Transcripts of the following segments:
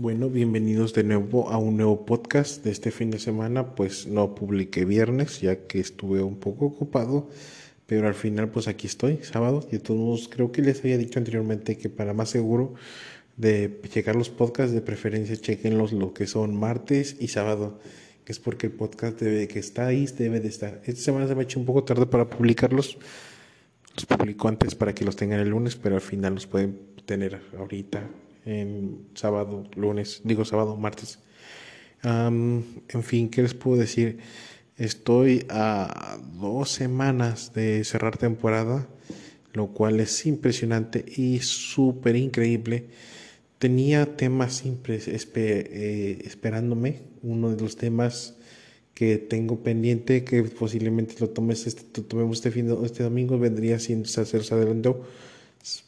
Bueno, bienvenidos de nuevo a un nuevo podcast de este fin de semana. Pues no publiqué viernes ya que estuve un poco ocupado, pero al final pues aquí estoy, sábado. Y de todos modos creo que les había dicho anteriormente que para más seguro de checar los podcasts, de preferencia chequenlos lo que son martes y sábado, que es porque el podcast debe, que está ahí debe de estar. Esta semana se me ha hecho un poco tarde para publicarlos. Los publico antes para que los tengan el lunes, pero al final los pueden tener ahorita en sábado, lunes, digo sábado, martes. en fin, ¿qué les puedo decir? Estoy a dos semanas de cerrar temporada, lo cual es impresionante y súper increíble. Tenía temas siempre eh, esperándome. Uno de los temas que tengo pendiente, que posiblemente lo tomes este, tomemos este, fin este domingo, vendría sin hacerse adelantó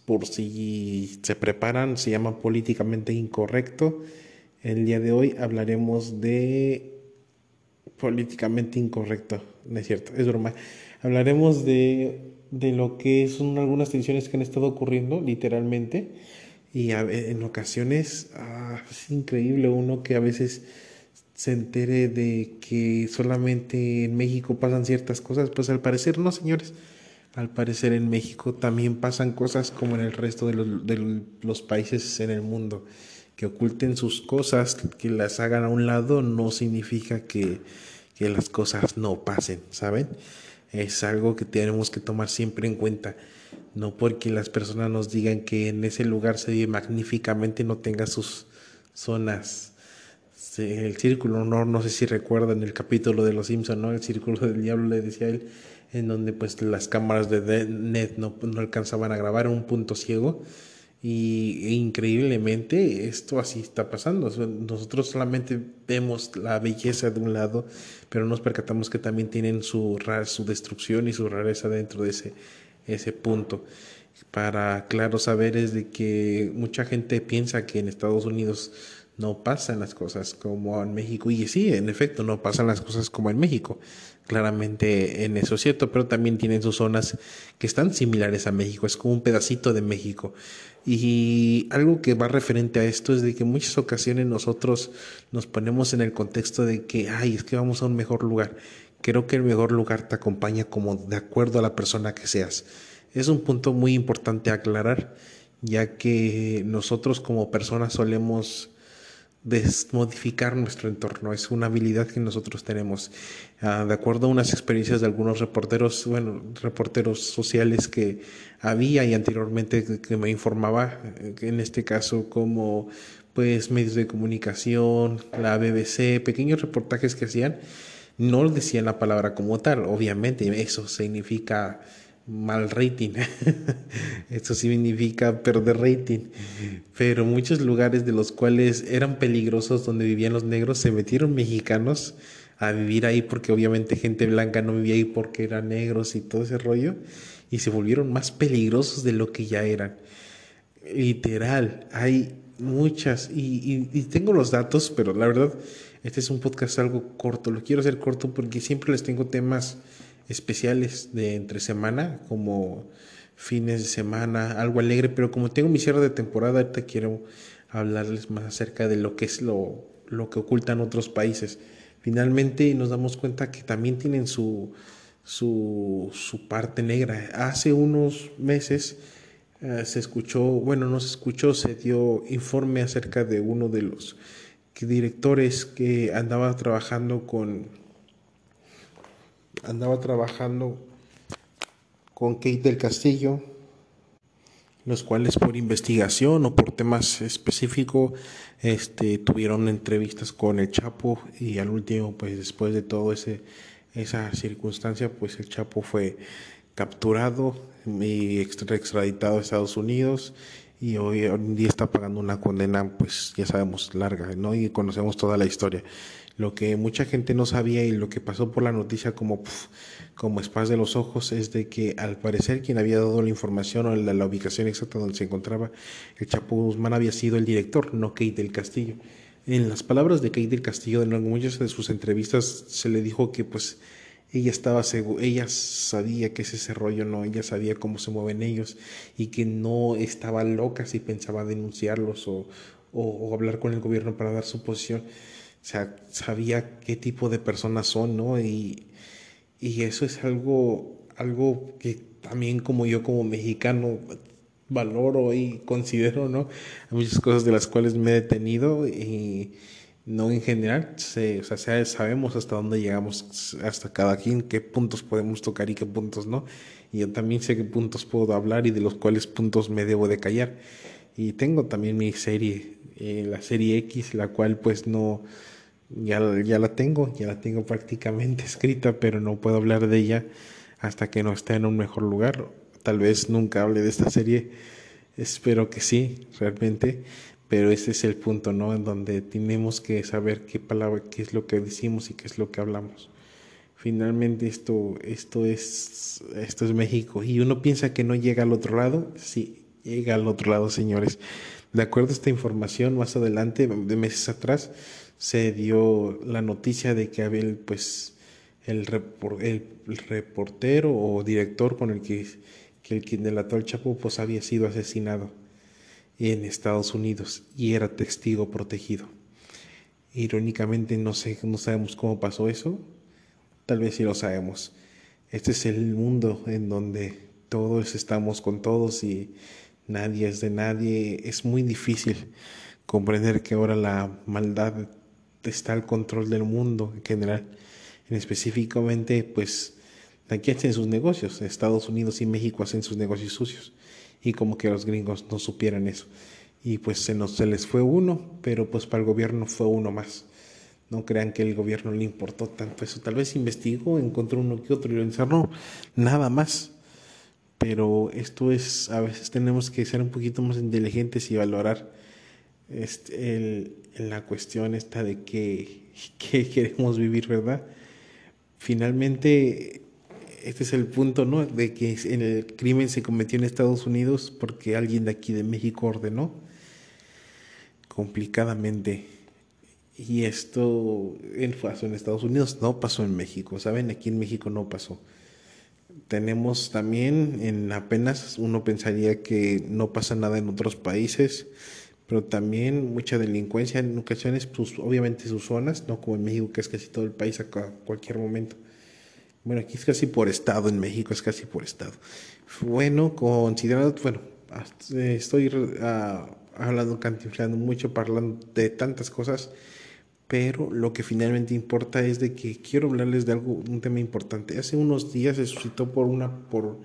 por si se preparan, se llama políticamente incorrecto. El día de hoy hablaremos de políticamente incorrecto, no es cierto, es broma. Hablaremos de, de lo que son algunas tensiones que han estado ocurriendo, literalmente, y en ocasiones ah, es increíble uno que a veces se entere de que solamente en México pasan ciertas cosas, pues al parecer no, señores. Al parecer en México también pasan cosas como en el resto de los, países en el mundo. Que oculten sus cosas, que las hagan a un lado, no significa que, que las cosas no pasen, ¿saben? Es algo que tenemos que tomar siempre en cuenta. No porque las personas nos digan que en ese lugar se vive magníficamente no tenga sus zonas. El círculo, no, no sé si recuerdan el capítulo de Los Simpson, ¿no? El círculo del diablo le decía a él, en donde pues las cámaras de net no, no alcanzaban a grabar un punto ciego y e increíblemente esto así está pasando. Nosotros solamente vemos la belleza de un lado, pero nos percatamos que también tienen su, su destrucción y su rareza dentro de ese, ese punto. Para claro saber es de que mucha gente piensa que en Estados Unidos no pasan las cosas como en México. Y sí, en efecto, no pasan las cosas como en México. Claramente en eso es cierto, pero también tienen sus zonas que están similares a México. Es como un pedacito de México. Y algo que va referente a esto es de que muchas ocasiones nosotros nos ponemos en el contexto de que, ay, es que vamos a un mejor lugar. Creo que el mejor lugar te acompaña como de acuerdo a la persona que seas. Es un punto muy importante aclarar, ya que nosotros como personas solemos desmodificar nuestro entorno. Es una habilidad que nosotros tenemos. Ah, de acuerdo a unas experiencias de algunos reporteros, bueno, reporteros sociales que había y anteriormente que me informaba, eh, en este caso como pues medios de comunicación, la BBC, pequeños reportajes que hacían, no decían la palabra como tal, obviamente, eso significa mal rating. Eso significa perder rating. Pero muchos lugares de los cuales eran peligrosos donde vivían los negros se metieron mexicanos a vivir ahí porque obviamente gente blanca no vivía ahí porque eran negros y todo ese rollo y se volvieron más peligrosos de lo que ya eran. Literal, hay muchas y, y tengo los datos, pero la verdad este es un podcast algo corto. Lo quiero hacer corto porque siempre les tengo temas especiales de entre semana, como fines de semana, algo alegre, pero como tengo mi cierre de temporada, ahorita quiero hablarles más acerca de lo que es lo, lo que ocultan otros países. Finalmente nos damos cuenta que también tienen su, su, parte negra. Hace unos meses eh, se escuchó, bueno, no se escuchó, se dio informe acerca de uno de los directores que andaba trabajando con andaba trabajando con Kate del Castillo, los cuales por investigación o por temas específicos este, tuvieron entrevistas con el Chapo y al último, pues después de todo ese esa circunstancia, pues el Chapo fue capturado y extraditado a Estados Unidos y hoy en día está pagando una condena, pues ya sabemos, larga, ¿no? Y conocemos toda la historia. Lo que mucha gente no sabía y lo que pasó por la noticia como, como espas de los ojos es de que al parecer quien había dado la información o la, ubicación exacta donde se encontraba el Chapo Guzmán había sido el director, no Kate del Castillo. En las palabras de Kate del Castillo, en muchas de sus entrevistas se le dijo que pues ella estaba segura, ella sabía que ese rollo no, ella sabía cómo se mueven ellos y que no estaba loca si pensaba denunciarlos o, o, hablar con el gobierno para dar su posición. O sea, sabía qué tipo de personas son, ¿no? Y, y eso es algo, algo que también como yo como mexicano valoro y considero, ¿no? Hay muchas cosas de las cuales me he detenido y no en general, se, o sea, sabemos hasta dónde llegamos, hasta cada quien, qué puntos podemos tocar y qué puntos no. Y yo también sé qué puntos puedo hablar y de los cuales puntos me debo de callar. Y tengo también mi serie, eh, la serie X, la cual pues no, ya, ya la tengo, ya la tengo prácticamente escrita, pero no puedo hablar de ella hasta que no esté en un mejor lugar. Tal vez nunca hable de esta serie, espero que sí, realmente pero ese es el punto, ¿no? En donde tenemos que saber qué palabra, qué es lo que decimos y qué es lo que hablamos. Finalmente esto, esto es, esto es México y uno piensa que no llega al otro lado, sí, llega al otro lado, señores. De acuerdo a esta información, más adelante, de meses atrás, se dio la noticia de que Abel, pues, el, el, reportero o director con el que, que el quien delató al Chapo, pues había sido asesinado en Estados Unidos y era testigo protegido. Irónicamente no sé, no sabemos cómo pasó eso, tal vez sí lo sabemos. Este es el mundo en donde todos estamos con todos y nadie es de nadie. Es muy difícil comprender que ahora la maldad está al control del mundo en general. En específicamente, pues aquí hacen sus negocios. Estados Unidos y México hacen sus negocios sucios y como que los gringos no supieran eso. Y pues se, se les fue uno, pero pues para el gobierno fue uno más. No crean que el gobierno le importó tanto eso. Tal vez investigó, encontró uno que otro y lo encerró. Nada más. Pero esto es, a veces tenemos que ser un poquito más inteligentes y valorar este, el, la cuestión esta de que, que queremos vivir, ¿verdad? Finalmente, este es el punto, ¿no? De que el crimen se cometió en Estados Unidos porque alguien de aquí de México ordenó complicadamente. Y esto pasó en Estados Unidos, no pasó en México, ¿saben? Aquí en México no pasó. Tenemos también, en apenas uno pensaría que no pasa nada en otros países, pero también mucha delincuencia en ocasiones, pues obviamente sus zonas, no como en México, que es casi todo el país a cualquier momento. Bueno, aquí es casi por estado, en México es casi por estado. Bueno, considerado, bueno, estoy uh, hablando, cantinflando mucho, hablando de tantas cosas, pero lo que finalmente importa es de que quiero hablarles de algo, un tema importante. Hace unos días se suscitó por una, por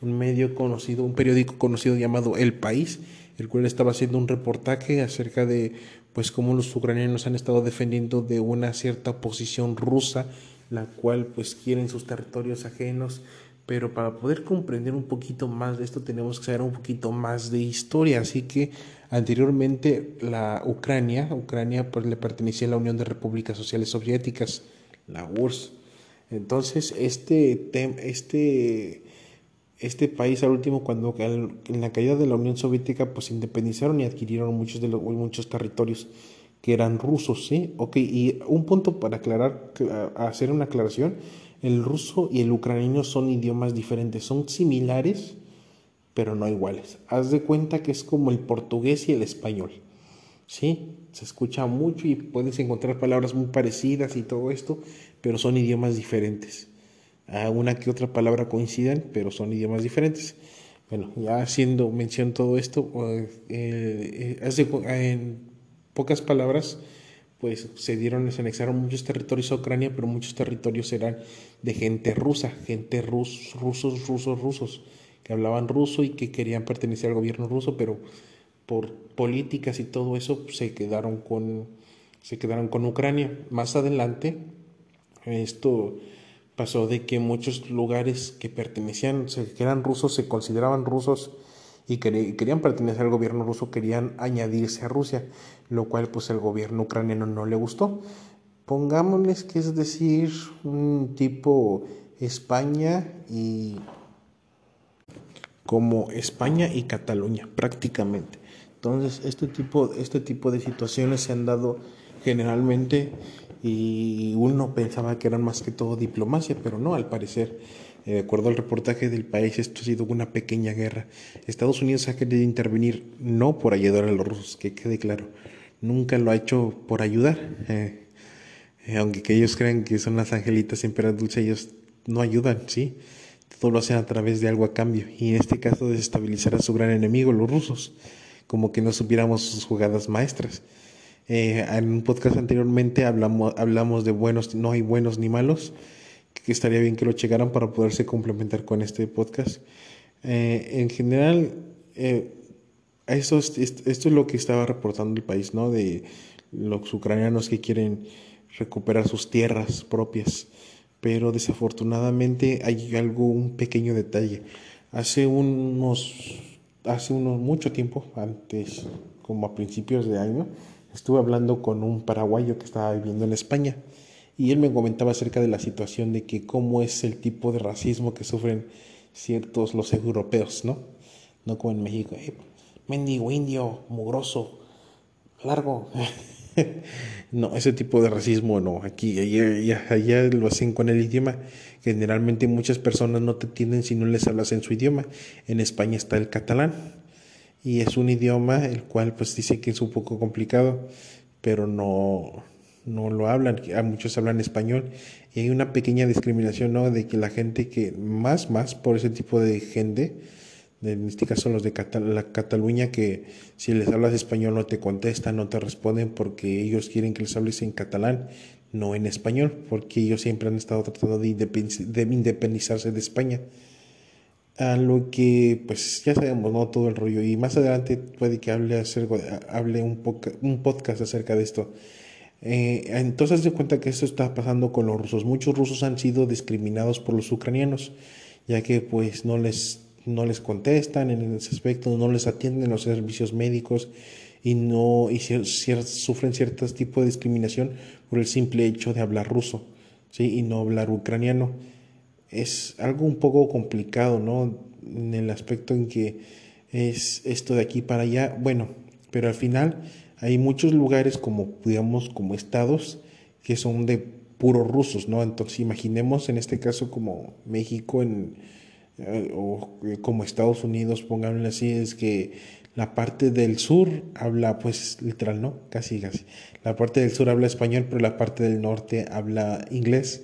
un medio conocido, un periódico conocido llamado El País, el cual estaba haciendo un reportaje acerca de pues cómo los ucranianos han estado defendiendo de una cierta posición rusa la cual pues quieren sus territorios ajenos, pero para poder comprender un poquito más de esto tenemos que saber un poquito más de historia, así que anteriormente la Ucrania, Ucrania pues le pertenecía a la Unión de Repúblicas Sociales Soviéticas, la URSS. Entonces, este este este país al último cuando en la caída de la Unión Soviética pues independizaron y adquirieron muchos de los muchos territorios que eran rusos, ¿sí? Ok, y un punto para aclarar, hacer una aclaración, el ruso y el ucraniano son idiomas diferentes, son similares, pero no iguales. Haz de cuenta que es como el portugués y el español, ¿sí? Se escucha mucho y puedes encontrar palabras muy parecidas y todo esto, pero son idiomas diferentes. A una que otra palabra coinciden, pero son idiomas diferentes. Bueno, ya haciendo mención todo esto, eh, eh, en, pocas palabras, pues se dieron, se anexaron muchos territorios a Ucrania, pero muchos territorios eran de gente rusa, gente rus, rusos, rusos, rusos, que hablaban ruso y que querían pertenecer al gobierno ruso, pero por políticas y todo eso se quedaron con, se quedaron con Ucrania. Más adelante, esto pasó de que muchos lugares que pertenecían, que eran rusos, se consideraban rusos, y querían pertenecer al gobierno ruso, querían añadirse a Rusia, lo cual pues el gobierno ucraniano no le gustó. Pongámosles que es decir, un tipo España y como España y Cataluña prácticamente. Entonces, este tipo, este tipo de situaciones se han dado generalmente y uno pensaba que eran más que todo diplomacia, pero no, al parecer eh, de acuerdo al reportaje del país, esto ha sido una pequeña guerra. Estados Unidos ha querido intervenir no por ayudar a los rusos, que quede claro, nunca lo ha hecho por ayudar. Eh, eh, aunque que ellos crean que son las angelitas siempre ellos no ayudan, ¿sí? Todo lo hacen a través de algo a cambio. Y en este caso desestabilizar a su gran enemigo, los rusos, como que no supiéramos sus jugadas maestras. Eh, en un podcast anteriormente hablamos, hablamos de buenos, no hay buenos ni malos, que estaría bien que lo checaran para poderse complementar con este podcast. en general, esto es, esto es lo que estaba reportando el país, ¿no? De los ucranianos que quieren recuperar sus tierras propias. Pero desafortunadamente hay algo, un pequeño detalle. Hace unos, hace unos mucho tiempo, antes, como a principios de año, estuve hablando con un paraguayo que estaba viviendo en España y él me comentaba acerca de la situación de que cómo es el tipo de racismo que sufren ciertos los europeos, ¿no? No como en México, eh, mendigo indio, mugroso, largo. no, ese tipo de racismo no. Aquí, allá, allá, lo hacen con el idioma. Generalmente muchas personas no te entienden si no les hablas en su idioma. En España está el catalán y es un idioma el cual pues dice que es un poco complicado, pero no, no lo hablan. A muchos hablan español y hay una pequeña discriminación, ¿no? De que la gente que más, más por ese tipo de gente en este caso los de la Cataluña, que si les hablas español no te contestan, no te responden porque ellos quieren que les hables en catalán, no en español, porque ellos siempre han estado tratando de, independizarse de España. A lo que, pues ya sabemos, ¿no? Todo el rollo. Y más adelante puede que hable, hable un, un podcast acerca de esto. Eh, entonces se cuenta que esto está pasando con los rusos. Muchos rusos han sido discriminados por los ucranianos, ya que pues no les no les contestan en ese aspecto, no les atienden los servicios médicos y no y sufren ciertos tipos de discriminación por el simple hecho de hablar ruso ¿sí? y no hablar ucraniano. Es algo un poco complicado, ¿no? En el aspecto en que es esto de aquí para allá, bueno, pero al final hay muchos lugares como, digamos, como estados que son de puros rusos, ¿no? Entonces imaginemos en este caso como México en eh, o eh, como Estados Unidos, pongámoslo así, es que la parte del sur habla, pues literal, ¿no? Casi, casi. La parte del sur habla español, pero la parte del norte habla inglés.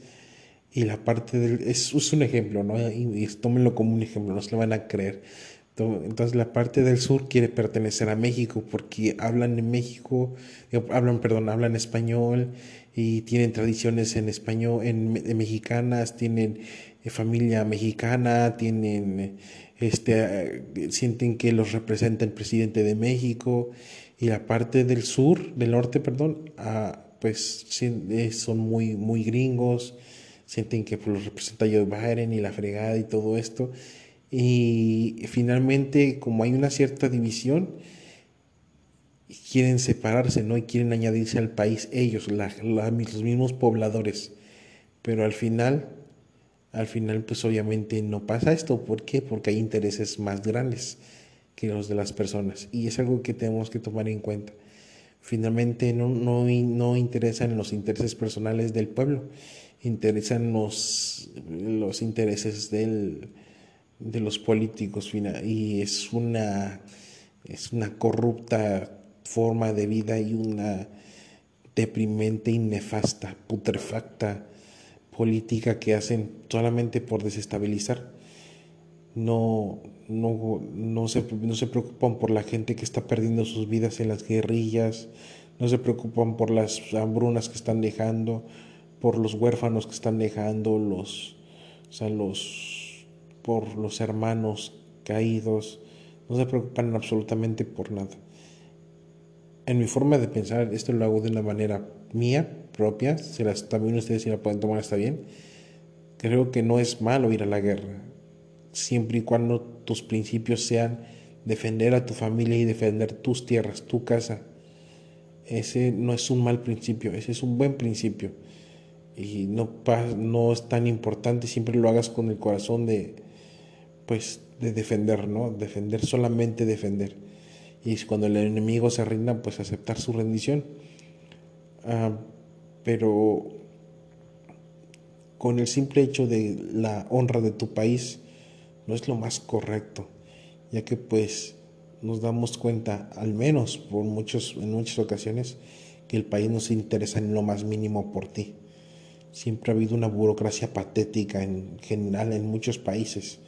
Y la parte del... Es, es un ejemplo, ¿no? Y, tómenlo como un ejemplo, no se lo van a creer. Entonces la parte del sur quiere pertenecer a México porque hablan en México, hablan, perdón, hablan español y tienen tradiciones en español, en mexicanas, tienen familia mexicana, tienen, este, sienten que los representa el presidente de México y la parte del sur, del norte, perdón, ah, pues eh, son muy, muy gringos, sienten que pues, los representa Joe Biden y la fregada y todo esto. Y finalmente, como hay una cierta división, quieren separarse, ¿no? Y quieren añadirse al país ellos, los mismos pobladores. Pero al final al final pues obviamente no pasa esto. ¿Por qué? Porque hay intereses más grandes que los de las personas y es algo que tenemos que tomar en cuenta. Finalmente no, no, no interesan los intereses personales del pueblo, interesan los, los intereses de los políticos y es una, es una corrupta forma de vida y una deprimente y nefasta, putrefacta política que hacen solamente por desestabilizar. No, no, no, se, no se preocupan por la gente que está perdiendo sus vidas en las guerrillas, no se preocupan por las hambrunas que están dejando, por los huérfanos que están dejando, los, o sea, los, por los hermanos caídos, no se preocupan absolutamente por nada. En mi forma de pensar, esto lo hago de una manera mía, propia, si las, también ustedes si la pueden tomar está bien. Creo que no es malo ir a la guerra, siempre y cuando tus principios sean defender a tu familia y defender tus tierras, tu casa. Ese no es un mal principio, ese es un buen principio. Y no, no es tan importante, siempre lo hagas con el corazón de, pues, de defender, ¿no? Defender, solamente defender. Y cuando el enemigo se rinda, pues aceptar su rendición. Ah, pero con el simple hecho de la honra de tu país no es lo más correcto, ya que pues nos damos cuenta, al menos por muchos, en muchas ocasiones, que el país no se interesa en lo más mínimo por ti. Siempre ha habido una burocracia patética en general en muchos países.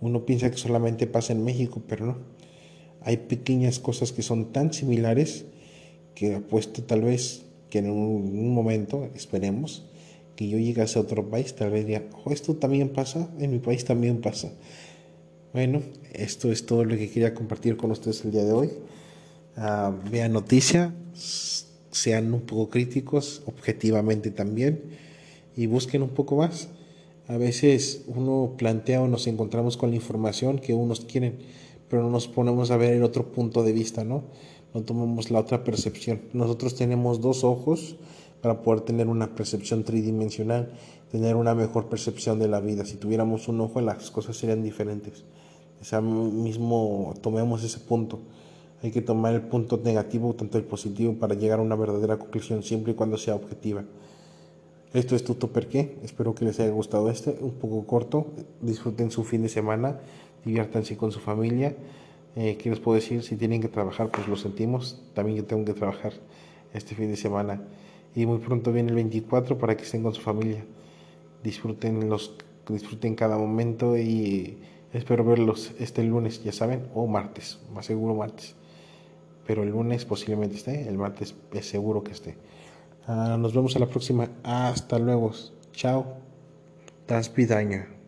Uno piensa que solamente pasa en México, pero no. Hay pequeñas cosas que son tan similares que apuesto tal vez que en un, momento, esperemos, que yo llegase a otro país, tal vez diga, oh, esto también pasa, en mi país también pasa. Bueno, esto es todo lo que quería compartir con ustedes el día de hoy. Uh, vean noticia, sean un poco críticos, objetivamente también, y busquen un poco más. A veces uno plantea o nos encontramos con la información que unos quieren, pero no nos ponemos a ver el otro punto de vista, ¿no? No tomamos la otra percepción. Nosotros tenemos dos ojos para poder tener una percepción tridimensional, tener una mejor percepción de la vida. Si tuviéramos un ojo, las cosas serían diferentes. O sea, mismo tomemos ese punto. Hay que tomar el punto negativo, tanto el positivo, para llegar a una verdadera conclusión, siempre y cuando sea objetiva. Esto es Tuto Perqué. Espero que les haya gustado este, un poco corto. Disfruten su fin de semana, diviértanse con su familia. Eh, ¿Qué les puedo decir? Si tienen que trabajar, pues lo sentimos. También yo tengo que trabajar este fin de semana. Y muy pronto viene el 24 para que estén con su familia. Disfruten, los, disfruten cada momento y espero verlos este lunes, ya saben, o martes, más seguro martes. Pero el lunes posiblemente esté, el martes es seguro que esté. Ah, nos vemos a la próxima. Hasta luego. Chao. Das Pidaña.